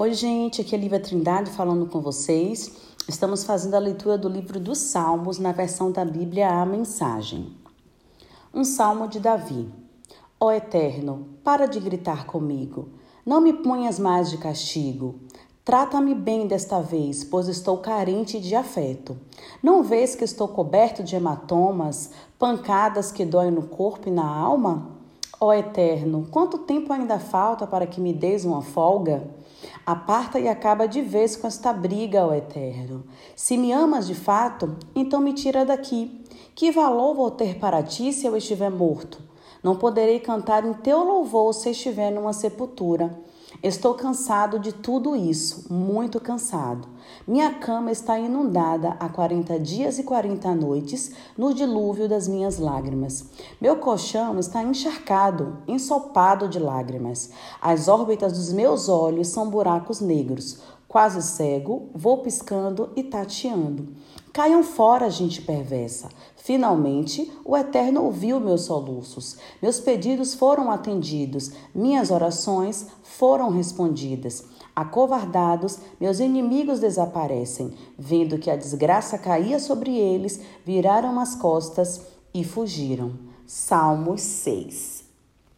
Oi, gente, aqui é Lívia Trindade falando com vocês. Estamos fazendo a leitura do livro dos Salmos na versão da Bíblia A Mensagem. Um salmo de Davi. Ó oh, Eterno, para de gritar comigo. Não me ponhas mais de castigo. Trata-me bem desta vez, pois estou carente de afeto. Não vês que estou coberto de hematomas, pancadas que doem no corpo e na alma? Ó oh, Eterno, quanto tempo ainda falta para que me des uma folga? Aparta e acaba de vez com esta briga, ó Eterno. Se me amas de fato, então me tira daqui. Que valor vou ter para ti se eu estiver morto? Não poderei cantar em teu louvor se estiver numa sepultura. Estou cansado de tudo isso, muito cansado. Minha cama está inundada há 40 dias e 40 noites no dilúvio das minhas lágrimas. Meu colchão está encharcado, ensopado de lágrimas. As órbitas dos meus olhos são buracos negros. Quase cego, vou piscando e tateando. Caiam fora, gente perversa. Finalmente, o Eterno ouviu meus soluços. Meus pedidos foram atendidos, minhas orações foram respondidas. Acovardados, meus inimigos desaparecem. Vendo que a desgraça caía sobre eles, viraram as costas e fugiram. Salmos 6